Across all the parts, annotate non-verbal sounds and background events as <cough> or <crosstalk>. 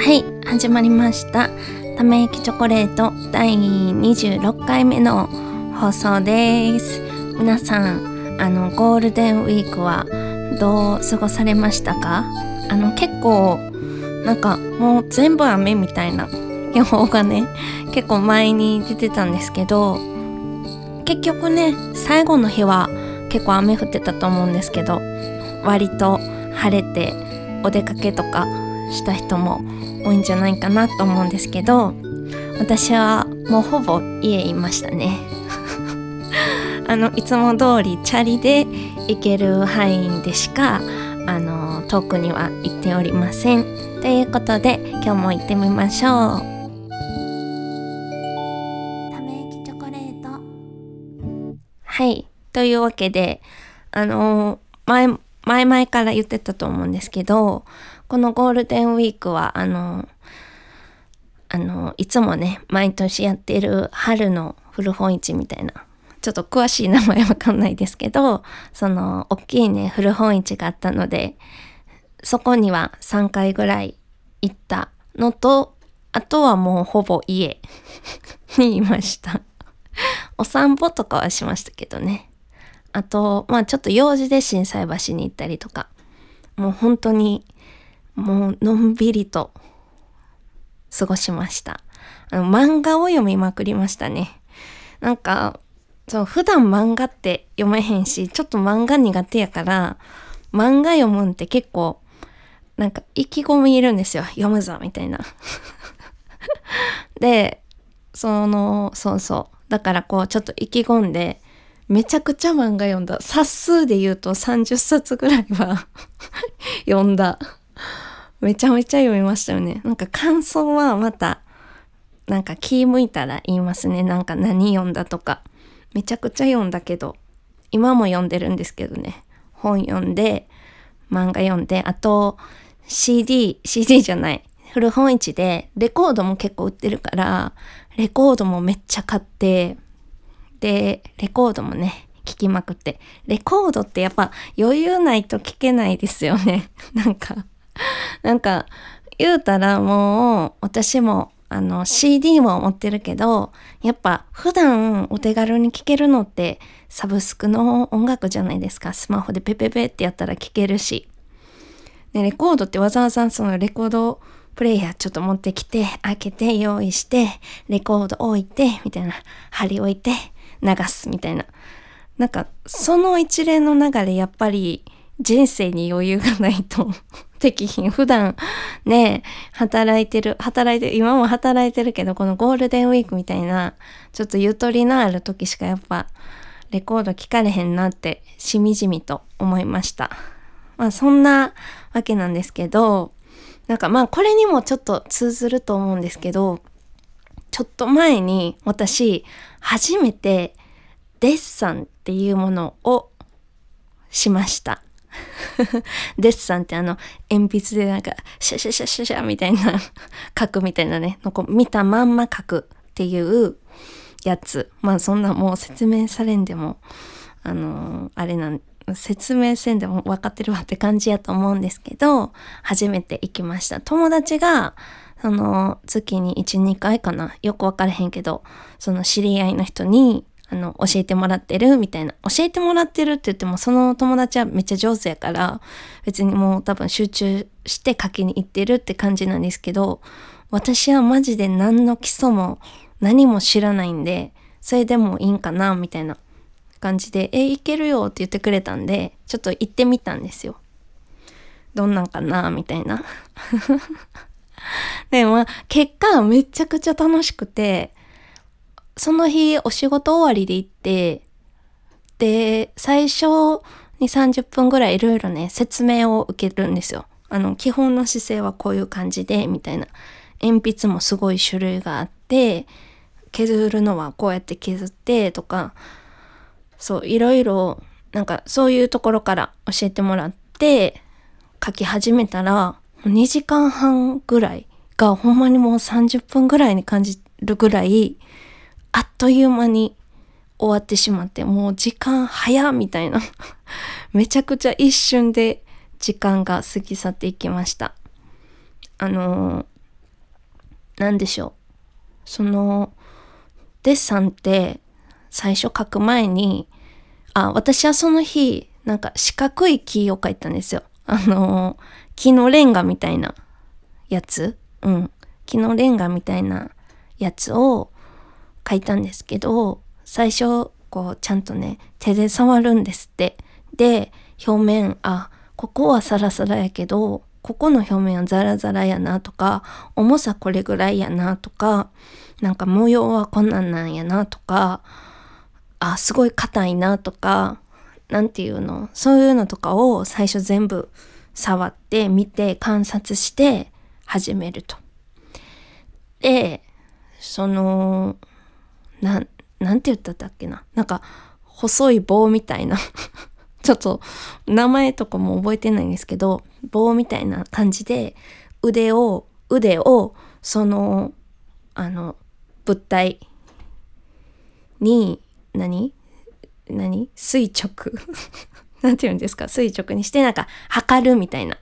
はい始まりました。ため息チョコレート第26回目の放送です。皆さんあのゴールデンウィークはどう過ごされましたか？あの結構なんかもう全部雨みたいな予報がね結構前に出てたんですけど結局ね最後の日は結構雨降ってたと思うんですけど割と晴れてお出かけとかした人も多いんじゃないかなと思うんですけど私はもうほぼ家いましたね。<laughs> あのいつも通りチャリで行ける範囲でしかあの遠くには行っておりません。ということで今日も行ってみましょう。ため息チョコレート。はい。というわけであの前前々から言ってたと思うんですけどこのゴールデンウィークは、あの、あの、いつもね、毎年やってる春の古本市みたいな、ちょっと詳しい名前わかんないですけど、その、大きいね、古本市があったので、そこには3回ぐらい行ったのと、あとはもうほぼ家 <laughs> にいました。お散歩とかはしましたけどね。あと、まあちょっと用事で心斎橋に行ったりとか、もう本当にもうのんびりと過ごしました。あの漫画を読みまくりましたね。なんか、そう、普段漫画って読めへんし、ちょっと漫画苦手やから、漫画読むんって結構、なんか意気込みいるんですよ。読むぞ、みたいな。<laughs> で、その、そうそう。だからこう、ちょっと意気込んで、めちゃくちゃ漫画読んだ。冊数で言うと30冊ぐらいは <laughs> 読んだ。めちゃめちゃ読みましたよね。なんか感想はまた、なんか気向いたら言いますね。なんか何読んだとか。めちゃくちゃ読んだけど、今も読んでるんですけどね。本読んで、漫画読んで、あと CD、CD じゃない。古本市でレコードも結構売ってるから、レコードもめっちゃ買って、で、レコードもね、聞きまくって。レコードってやっぱ余裕ないと聞けないですよね。<laughs> なんか <laughs> なんか言うたらもう私もあの CD も持ってるけどやっぱ普段お手軽に聴けるのってサブスクの音楽じゃないですか。スマホでペペペってやったら聴けるし。でレコードってわざわざそのレコードプレイヤーちょっと持ってきて開けて用意してレコード置いてみたいな針置いて流すみたいな。なんかその一連の流れやっぱり人生に余裕がないとできひん。普段ね、働いてる、働いてる、今も働いてるけど、このゴールデンウィークみたいな、ちょっとゆとりのある時しかやっぱ、レコード聞かれへんなって、しみじみと思いました。まあそんなわけなんですけど、なんかまあこれにもちょっと通ずると思うんですけど、ちょっと前に私、初めてデッサンっていうものをしました。<laughs> デッサンってあの、鉛筆でなんか、シャシャシャシャシャみたいな <laughs> 書くみたいなね、のこ見たまんま書くっていうやつ。まあそんなもう説明されんでも、あのー、あれなん、説明せんでも分かってるわって感じやと思うんですけど、初めて行きました。友達が、その月に1、2回かな。よく分からへんけど、その知り合いの人にあの、教えてもらってるみたいな。教えてもらってるって言っても、その友達はめっちゃ上手やから、別にもう多分集中して書きに行ってるって感じなんですけど、私はマジで何の基礎も何も知らないんで、それでもいいんかなみたいな感じで、え、いけるよって言ってくれたんで、ちょっと行ってみたんですよ。どんなんかなみたいな。<laughs> でも、結果めちゃくちゃ楽しくて、その日お仕事終わりで行って、で、最初に30分ぐらいいろいろね、説明を受けるんですよ。あの、基本の姿勢はこういう感じで、みたいな。鉛筆もすごい種類があって、削るのはこうやって削ってとか、そう、いろいろ、なんかそういうところから教えてもらって、書き始めたら、2時間半ぐらいがほんまにもう30分ぐらいに感じるぐらい、あっという間に終わってしまって、もう時間早みたいな。<laughs> めちゃくちゃ一瞬で時間が過ぎ去っていきました。あのー、何でしょう。そのデッサンって最初書く前にあ私はその日なんか四角い木を描いたんですよ。あの木のレンガみたいなやつ。うん。木のレンガみたいなやつを書いたんですけど最初こうちゃんとね手で触るんですってで表面あここはサラサラやけどここの表面はザラザラやなとか重さこれぐらいやなとかなんか模様はこんなんなんやなとかあすごい硬いなとかなんていうのそういうのとかを最初全部触って見て観察して始めると。でそのななんて言ったっけな。なんか細い棒みたいな。<laughs> ちょっと名前とかも覚えてないんですけど棒みたいな感じで腕を腕をそのあの物体に何？何？垂直。<laughs> なんて言うんですか？垂直にしてなんか測るみたいな。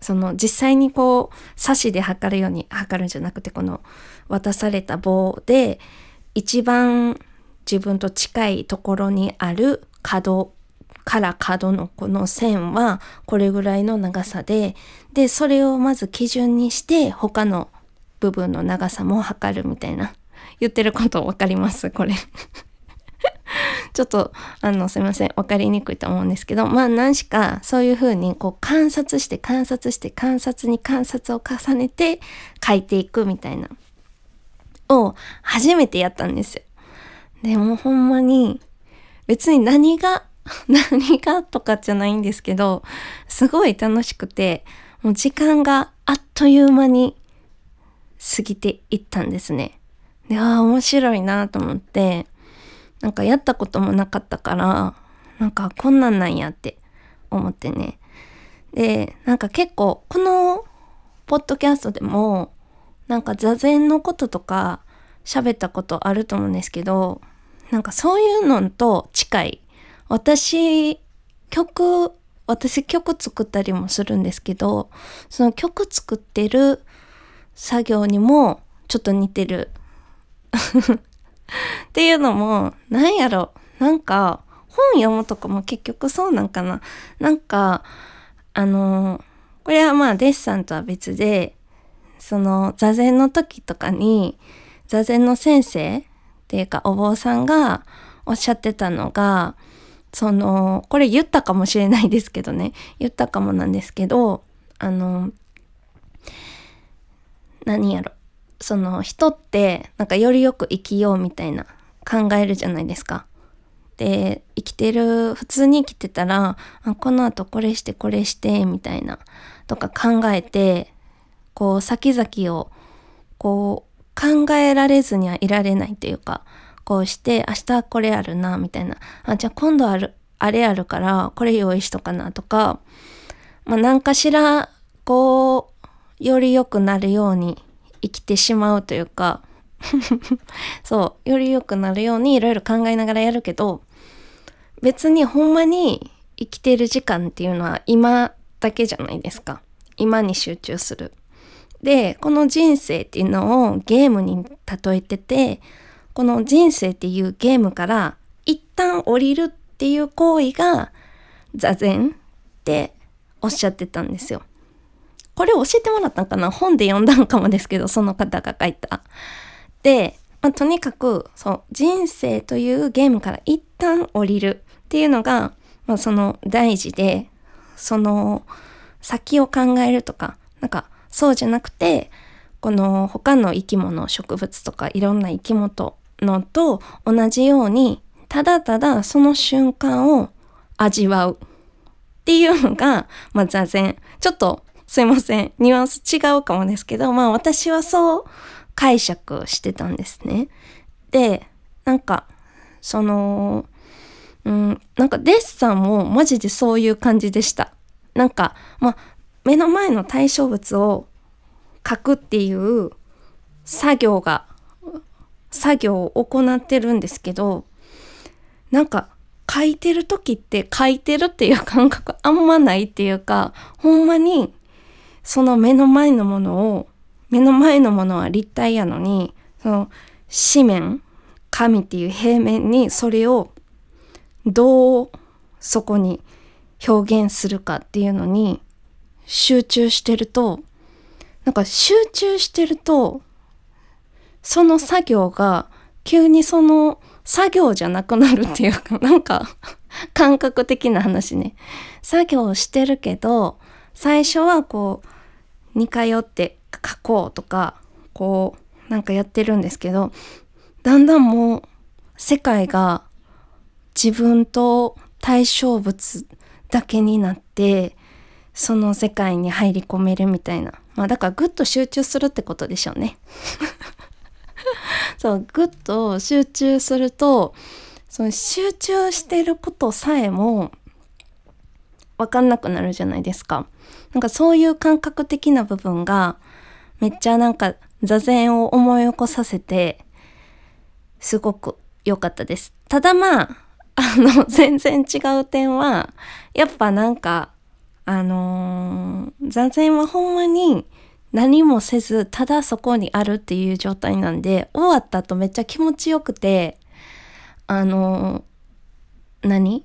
その実際にこう刺しで測るように測るんじゃなくてこの渡された棒で一番自分と近いところにある角から角のこの線はこれぐらいの長さででそれをまず基準にして他の部分の長さも測るみたいな言ってること分かります？これ。<laughs> ちょっとあのすいません。分かりにくいと思うんですけどまあ何しかそういうふうにこう観察して観察して観察に観察を重ねて書いていくみたいな。を初めてやったんですよ。でもほんまに別に何が <laughs> 何がとかじゃないんですけどすごい楽しくてもう時間があっという間に過ぎていったんですね。でああ面白いなと思ってなんかやったこともなかったからなんかこんなんなんやって思ってね。でなんか結構このポッドキャストでもなんか座禅のこととか喋ったことあると思うんですけどなんかそういうのと近い。私曲私曲作ったりもするんですけどその曲作ってる作業にもちょっと似てる。<laughs> っていうのもなんやろ。なんか本読むとかも結局そうなんかな。なんかあのこれはまあデッサンとは別でその座禅の時とかに座禅の先生っていうかお坊さんがおっしゃってたのがそのこれ言ったかもしれないですけどね言ったかもなんですけどあの何やろその人ってなんかよりよく生きようみたいな考えるじゃないですか。で生きてる普通に生きてたらあこのあとこれしてこれしてみたいなとか考えてこう先々をこう考えられずにはいられないというかこうして明日これあるなみたいな。あじゃあ今度あるあれあるからこれ用意しとかなとか、まあ、何かしらこうより良くなるように生きてしまうというか <laughs> そうより良くなるようにいろいろ考えながらやるけど別にほんまに生きてる時間っていうのは今だけじゃないですか。今に集中する。でこの人生っていうのをゲームに例えててこの人生っていうゲームから一旦降りるっていう行為が座禅っておっしゃってたんですよ。これ教えてもらったんかな？本で読んだんかもですけど、その方が書いた。で、まあ、とにかく、そう、人生というゲームから一旦降りるっていうのが、まあ、その大事で、その先を考えるとか、なんかそうじゃなくて、この他の生き物、植物とかいろんな生き物のと同じように、ただただその瞬間を味わうっていうのが、まあ、座禅。ちょっとすいません。ニュアンス違うかもですけど、まあ私はそう解釈してたんですね。で、なんか、その、うん、なんかデッサンもマジでそういう感じでした。なんか、まあ、目の前の対象物を描くっていう作業が、作業を行ってるんですけど、なんか書いてる時って書いてるっていう感覚あんまないっていうか、ほんまにその目の前のものを目の前のものは立体やのにその紙面紙っていう平面にそれをどうそこに表現するかっていうのに集中してるとなんか集中してるとその作業が急にその作業じゃなくなるっていうか <laughs> なんか感覚的な話ね。作業してるけど最初はこう似通って書こうとかこうなんかやってるんですけどだんだんもう世界が自分と対象物だけになってその世界に入り込めるみたいなまあだからぐっと集中するってことでしょうね <laughs> そうぐっと集中するとその集中してることさえも分かんなくなるじゃないですか。なんかそういう感覚的な部分がめっちゃなんか座禅を思い起こさせてすごく良かったです。ただまあ、あの、全然違う点は、やっぱなんか、あのー、座禅はほんまに何もせず、ただそこにあるっていう状態なんで、終わった後めっちゃ気持ちよくて、あのー、何？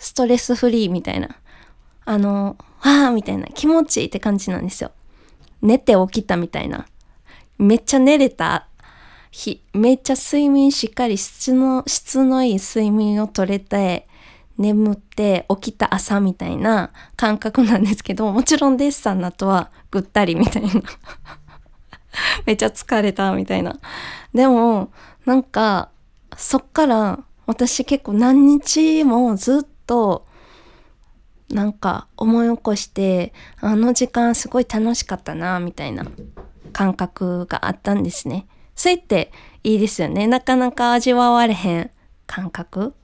ストレスフリーみたいな。あのー、わーみたいな気持ちいいって感じなんですよ。寝て起きたみたいな。めっちゃ寝れた日、めっちゃ睡眠しっかり質の、質のいい睡眠をとれて、眠って起きた朝みたいな感覚なんですけど、もちろんデッサンの後はぐったりみたいな。<laughs> めっちゃ疲れたみたいな。でも、なんか、そっから私結構何日もずっとなんか思い起こしてあの時間すごい楽しかったなみたいな感覚があったんですね。それっていいですよね。なかなか味わわれへん感覚。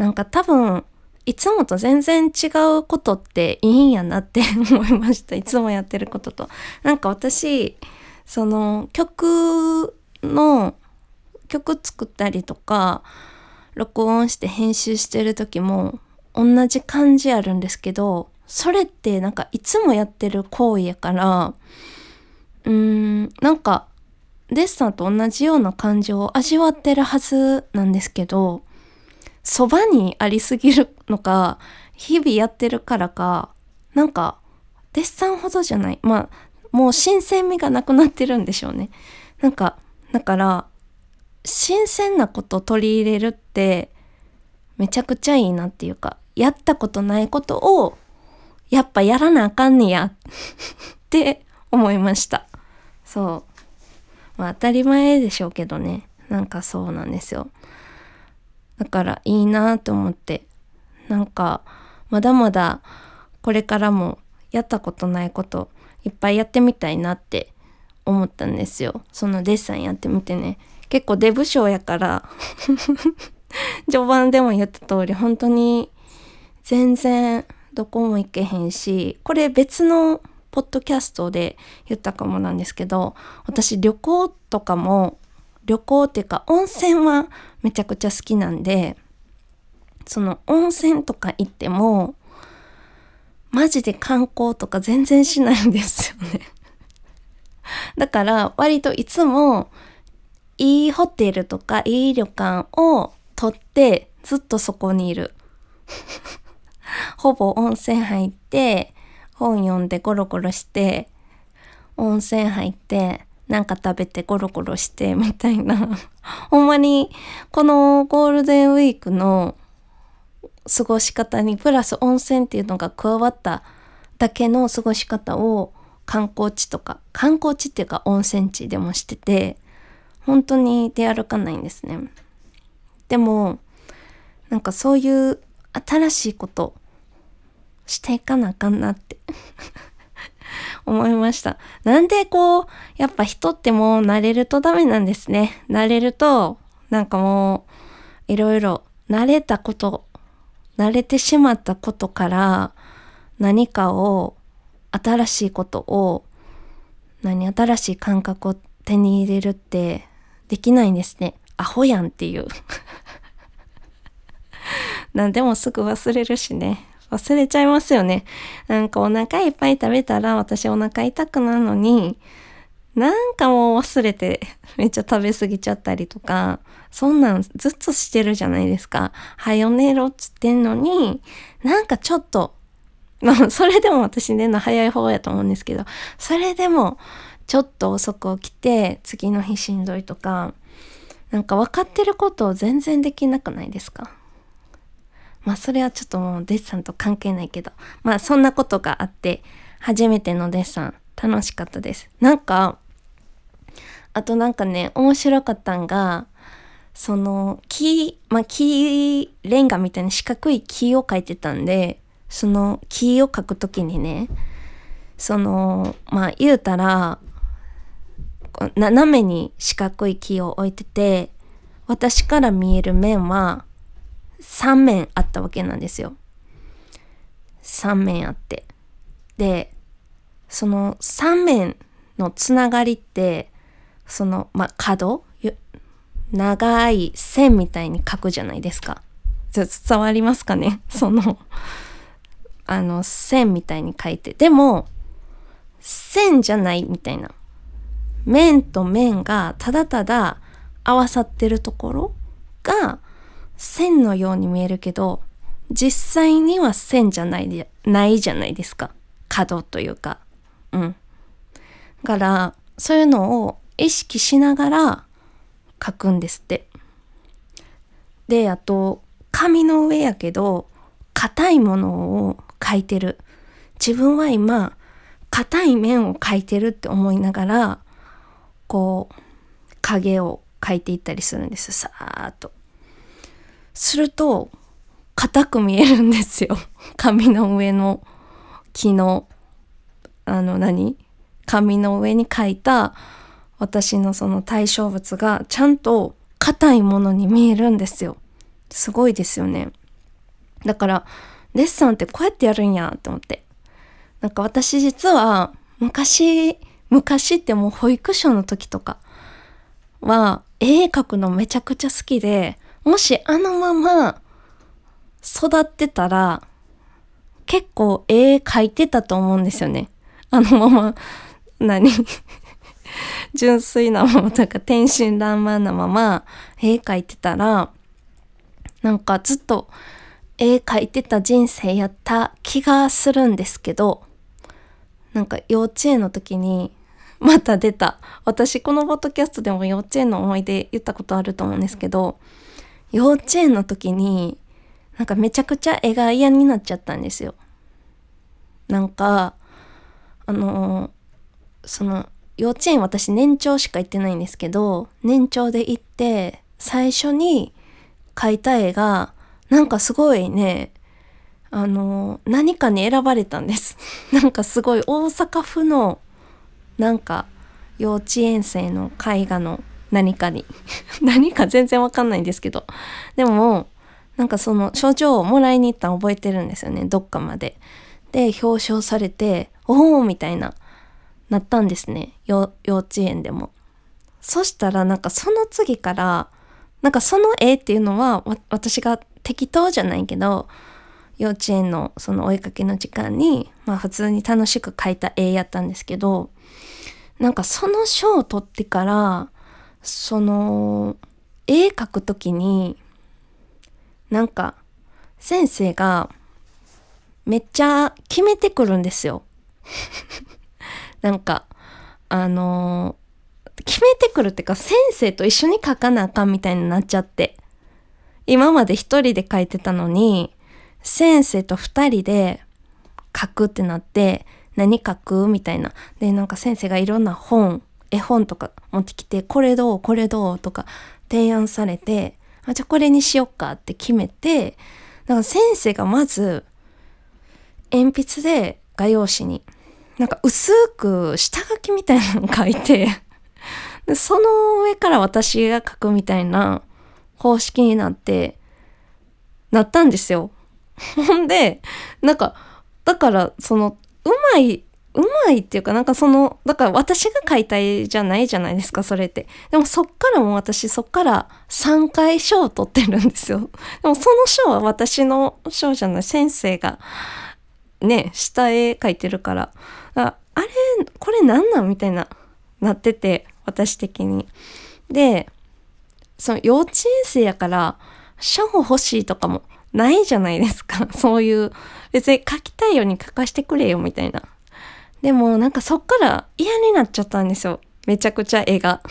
なんか多分、いつもと全然違うことっていいんやなって思いました。<laughs> いつもやってることと。なんか私、その曲の、曲作ったりとか、録音して編集してる時も同じ感じあるんですけど、それってなんかいつもやってる行為やから、うーん、なんかデッサンと同じような感情を味わってるはずなんですけど、そばにありすぎるのか、日々やってるからか、なんか、デッサンほどじゃない。まあ、もう新鮮味がなくなってるんでしょうね。なんか、だから、新鮮なことを取り入れるって、めちゃくちゃいいなっていうか、やったことないことを、やっぱやらなあかんねやって思いました。そう。まあ当たり前でしょうけどねなんかそうなんですよだからいいなと思って。なんかまだまだこれからもやったことないこといっぱいやってみたいなって思ったんですよ。そのデッサンやってみてね。結構デブ症やから。<laughs> 序盤でも言った通り本当に全然どこも行けへんしこれ別のポッドキャストで言ったかもなんですけど私旅行とかも旅行っていうか温泉はめちゃくちゃ好きなんでその温泉とか行ってもマジで観光とか全然しないんですよね。<laughs> だから割といつもいいホテルとかいい旅館を取ってずっとそこにいる。<laughs> ほぼ温泉入って本読んでゴロゴロして温泉入ってなんか食べてゴロゴロしてみたいな。<laughs> ほんまにこのゴールデンウィークの過ごし方にプラス温泉っていうのが加わっただけの過ごし方を観光地とか観光地っていうか温泉地でもしてて本当に出歩かないんですね。でもなんかそういう新しいことしていかなあかんなって。<laughs> 思いました。なんでこう、やっぱ人ってもう慣れるとダメなんですね。慣れると、なんかもう、いろいろ慣れたこと、慣れてしまったことから何かを、新しいことを、何、新しい感覚を手に入れるってできないんですね。アホやんっていう。<laughs> 何でもすぐ忘れるしね。忘れちゃいますよね。なんかお腹いっぱい食べたら私お腹痛くなるのに、なんかもう忘れて <laughs> めっちゃ食べ過ぎちゃったりとか、そんなんずっとしてるじゃないですか。はよ寝ろっつってんのに、なんかちょっと、<laughs> まあそれでも私寝るの早い方やと思うんですけど、それでもちょっと遅く起きて次の日しんどいとか、なんか分かってることを全然できなくないですか？まあそれはちょっともうデッサンと関係ないけど、まあそんなことがあって、初めてのデッサン楽しかったです。なんか、あとなんかね、面白かったんが、その木、まあ木レンガみたいな四角い木を描いてたんで、その木を描くときにね、その、まあ言うたら、斜めに四角い木を置いてて、私から見える面は3面あったわけなんですよ。3面あって。で、その3面のつながりって、その、まあ、角？長い線みたいに書くじゃないですか。伝わりますかね？<laughs> その、あの、線みたいに書いて。でも、線じゃないみたいな。面と面がただただ合わさってるところが線のように見えるけど、実際には線じゃないないじゃないですか。角というか。うん。だから、そういうのを意識しながら書くんですって。で、あと、紙の上やけど、硬いものを書いてる。自分は今、硬い面を書いてるって思いながら、こう、影を描いていったりするんです。さーっと。すると、硬く見えるんですよ。<laughs> 紙の上の木の、あの何？紙の上に書いた私のその対象物がちゃんと硬いものに見えるんですよ。すごいですよね。だから、デッサンってこうやってやるんやと思って。なんか私実は昔、昔ってもう保育所の時とかは絵描くのめちゃくちゃ好きで、もしあのまま育ってたら結構絵描いてたと思うんですよね。あのまま、何？<laughs> 純粋なままというか天真爛漫なまま絵描いてたらなんかずっと絵描いてた人生やった気がするんですけどなんか幼稚園の時にまた出た私このポッドキャストでも幼稚園の思い出言ったことあると思うんですけど幼稚園の時になんかめちゃくちゃ絵が嫌になっちゃったんですよ。なんかあのその幼稚園私年長しか行ってないんですけど、年長で行って、最初に描いた絵が、なんかすごいね、あの、何かに選ばれたんです。<laughs> なんかすごい大阪府の、なんか幼稚園生の絵画の何かに。<laughs> 何か全然わかんないんですけど。でも、なんかその賞状をもらいに行ったの覚えてるんですよね、どっかまで。で、表彰されて、おおみたいな。なったんですね幼稚園でも。そしたらなんかその次からなんかその絵っていうのは私が適当じゃないけど幼稚園のその追いかけの時間にまあ普通に楽しく描いた絵やったんですけどなんかその賞を取ってからその絵描く時になんか先生がめっちゃ決めてくるんですよ。<laughs> なんか、あの、決めてくるっていうか、先生と一緒に書かなあかんみたいになっちゃって。今まで一人で書いてたのに、先生と二人で書くってなって、何書くみたいな。で、なんか先生がいろんな本、絵本とか持ってきて、これどうこれどうとか提案されて、あ、じゃあこれにしよっかって決めて、だか先生がまず、鉛筆で画用紙になんか薄く下書きみたいなの書いて <laughs> で、その上から私が書くみたいな方式になって、なったんですよ。<laughs> ほんで、なんか、だから、その、うまいうまいっていうかなんかそのだから私が書いた絵じゃないじゃないですかそれって。でもそっからも私そっから3回賞を取ってるんですよ。でもその賞は私の賞じゃない。先生がね下絵描いてるから。ああれこれなんなんみたいななってて私的に。でその幼稚園生やから賞欲しいとかもないじゃないですか。<laughs> そういう別に書きたいように書かしてくれよみたいな。でもなんかそっから嫌になっちゃったんですよ。めちゃくちゃ絵が。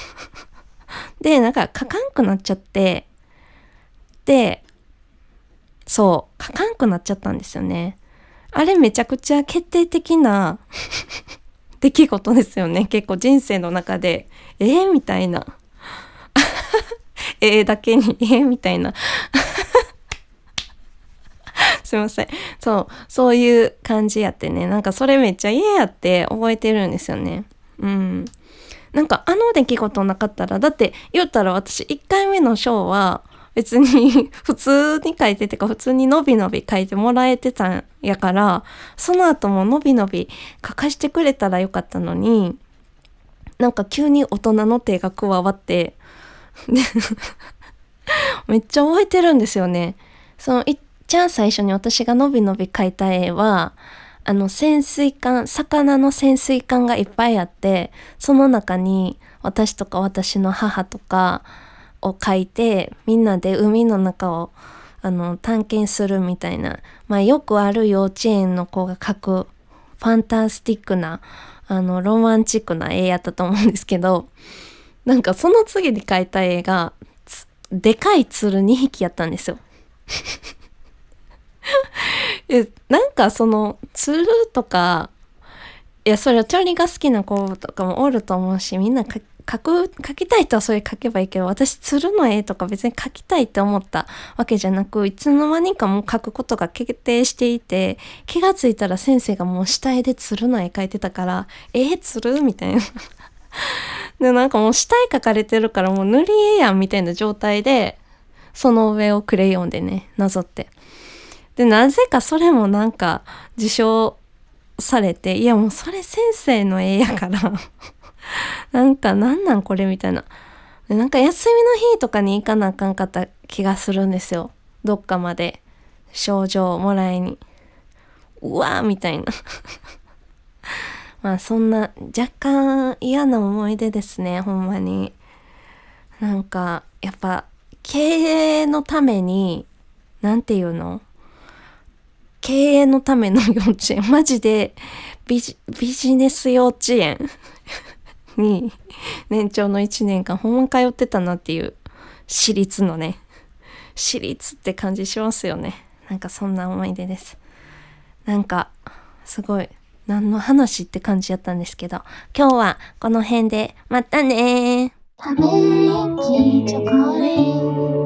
<laughs> で、なんか書かんくなっちゃって、で、そう、書かんくなっちゃったんですよね。あれめちゃくちゃ決定的な <laughs> 出来事ですよね。結構人生の中で、えー、みたいな。えー、だけに、えー、みたいなすいません。そう、そういう感じやってね。なんかそれめっちゃ嫌やって覚えてるんですよね。うん。なんかあの出来事なかったら、だって言ったら私1回目のショーは別に <laughs> 普通に書いててか普通にのびのび書いてもらえてたんやから、その後ものびのび書かしてくれたらよかったのに、なんか急に大人の手が加わって、<laughs> めっちゃ覚えてるんですよね。そのちゃん最初に私がのびのび描いた絵は、あの潜水艦、魚の潜水艦がいっぱいあって、その中に私とか私の母とかを描いて、みんなで海の中をあの探検するみたいな、まあよくある幼稚園の子が描くファンタスティックな、あのロマンチックな絵やったと思うんですけど、なんかその次に描いた絵が、でかい鶴2匹やったんですよ。<laughs> えなんかその釣るとかいやそれはチャリが好きな子とかもおると思うしみんな書く書きたい人はそれ書けばいいけど私釣るの絵とか別に書きたいって思ったわけじゃなくいつの間にかもう書くことが決定していて気がついたら先生がもう下絵で釣るの絵描いてたからえー、釣るみたいな。<laughs> でなんかもう下絵描かれてるからもう塗り絵やんみたいな状態でその上をクレヨンでねなぞってで、なぜかそれもなんか受賞されて、いやもうそれ先生の絵やから <laughs> なんかなんなんこれみたいな。なんか休みの日とかに行かなあかんかった気がするんですよ。どっかまで症状をもらいに。うわーみたいな <laughs> まあそんな若干嫌な思い出ですね、ほんまに。なんかやっぱ経営のために、なんていうの？経営のための幼稚園、<laughs> マジでビジネス幼稚園。<laughs> に年長の1年間ほんま通ってたなっていう私立のね、私立って感じしますよね。なんかそんな思い出です。なんかすごい何の話って感じやったんですけど、今日はこの辺でまたねため息チョコレート。